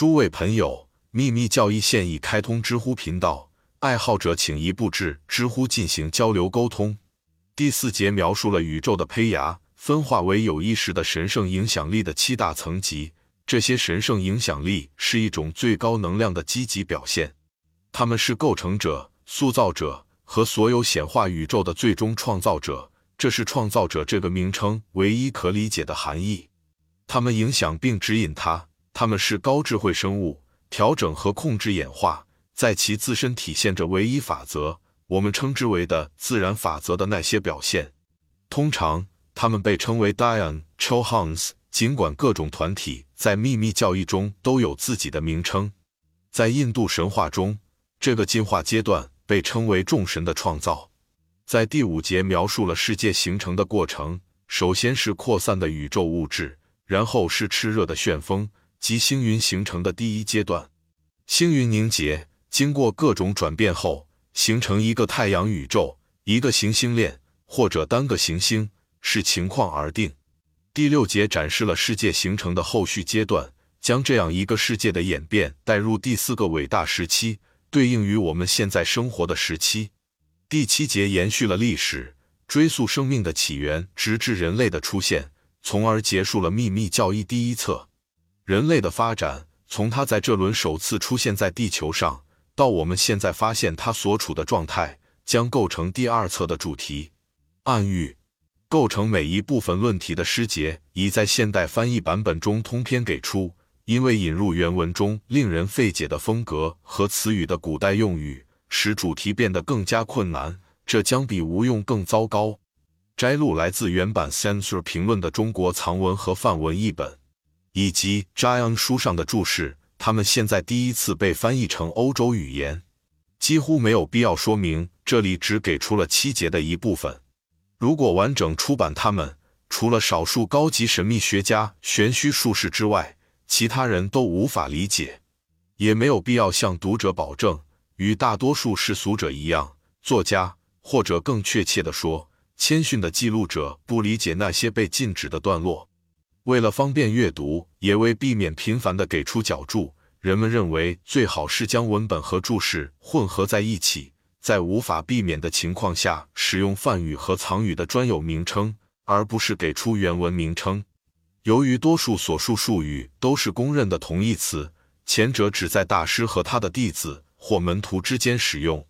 诸位朋友，秘密教义现已开通知乎频道，爱好者请一步至知乎进行交流沟通。第四节描述了宇宙的胚芽分化为有意识的神圣影响力的七大层级，这些神圣影响力是一种最高能量的积极表现，他们是构成者、塑造者和所有显化宇宙的最终创造者。这是“创造者”这个名称唯一可理解的含义。他们影响并指引它。他们是高智慧生物，调整和控制演化，在其自身体现着唯一法则，我们称之为的自然法则的那些表现。通常，他们被称为 Dian Chohans。尽管各种团体在秘密教义中都有自己的名称，在印度神话中，这个进化阶段被称为众神的创造。在第五节描述了世界形成的过程，首先是扩散的宇宙物质，然后是炽热的旋风。即星云形成的第一阶段，星云凝结，经过各种转变后，形成一个太阳宇宙、一个行星链或者单个行星，视情况而定。第六节展示了世界形成的后续阶段，将这样一个世界的演变带入第四个伟大时期，对应于我们现在生活的时期。第七节延续了历史，追溯生命的起源，直至人类的出现，从而结束了秘密教义第一册。人类的发展，从它在这轮首次出现在地球上，到我们现在发现它所处的状态，将构成第二册的主题。暗喻构成每一部分论题的诗节，已在现代翻译版本中通篇给出。因为引入原文中令人费解的风格和词语的古代用语，使主题变得更加困难，这将比无用更糟糕。摘录来自原版 Censor 评论的中国藏文和范文译本。以及 Jiang 书上的注释，他们现在第一次被翻译成欧洲语言，几乎没有必要说明。这里只给出了七节的一部分。如果完整出版它们，除了少数高级神秘学家玄虚术士之外，其他人都无法理解。也没有必要向读者保证，与大多数世俗者一样，作家或者更确切地说，谦逊的记录者不理解那些被禁止的段落。为了方便阅读，也为避免频繁地给出脚注，人们认为最好是将文本和注释混合在一起，在无法避免的情况下，使用梵语和藏语的专有名称，而不是给出原文名称。由于多数所述术语都是公认的同义词，前者只在大师和他的弟子或门徒之间使用，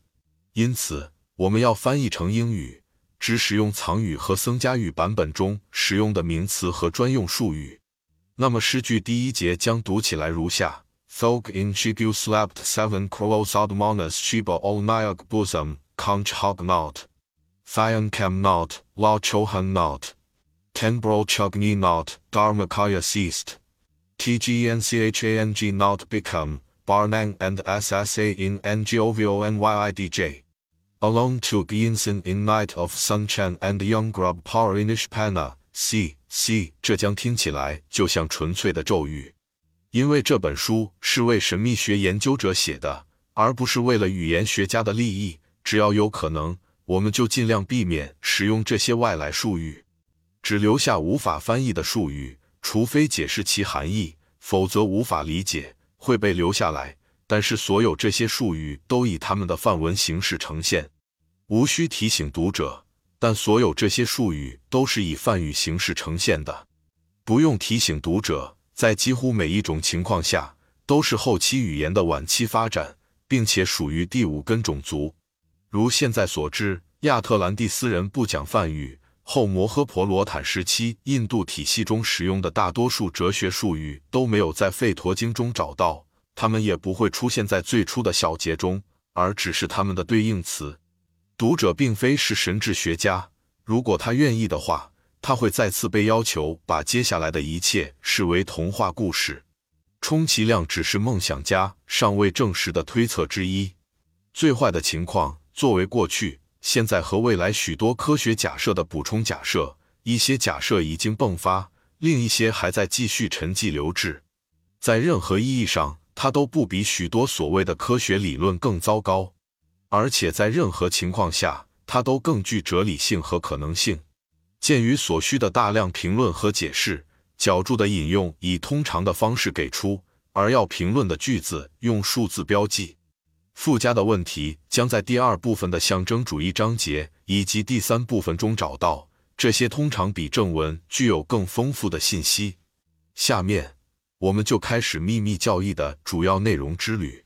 因此我们要翻译成英语。只使用藏语和僧伽语版本中使用的名词和专用术语。那么诗句第一节将读起来如下：Thog in shigu slept seven crows out monas shiba all nyak bosom conch hog not thian cam not la chohan not tenbro chugni not dharmakaya ceased tgncchang not become barnang and ssa in ngovonydj Along to Geinsen in night of sunshine and young grub power inish pana c c，这将听起来就像纯粹的咒语，因为这本书是为神秘学研究者写的，而不是为了语言学家的利益。只要有可能，我们就尽量避免使用这些外来术语，只留下无法翻译的术语，除非解释其含义，否则无法理解会被留下来。但是所有这些术语都以他们的范文形式呈现，无需提醒读者。但所有这些术语都是以梵语形式呈现的，不用提醒读者。在几乎每一种情况下，都是后期语言的晚期发展，并且属于第五根种族。如现在所知，亚特兰蒂斯人不讲梵语，后摩诃婆罗坦时期印度体系中使用的大多数哲学术语都没有在吠陀经中找到。他们也不会出现在最初的小节中，而只是他们的对应词。读者并非是神智学家，如果他愿意的话，他会再次被要求把接下来的一切视为童话故事，充其量只是梦想家尚未证实的推测之一。最坏的情况，作为过去、现在和未来许多科学假设的补充假设，一些假设已经迸发，另一些还在继续沉寂留置。在任何意义上。它都不比许多所谓的科学理论更糟糕。而且在任何情况下它都更具哲理性和可能性。鉴于所需的大量评论和解释角注的引用以通常的方式给出而要评论的句子用数字标记。附加的问题将在第二部分的象征主义章节以及第三部分中找到这些通常比正文具有更丰富的信息。下面我们就开始秘密教义的主要内容之旅。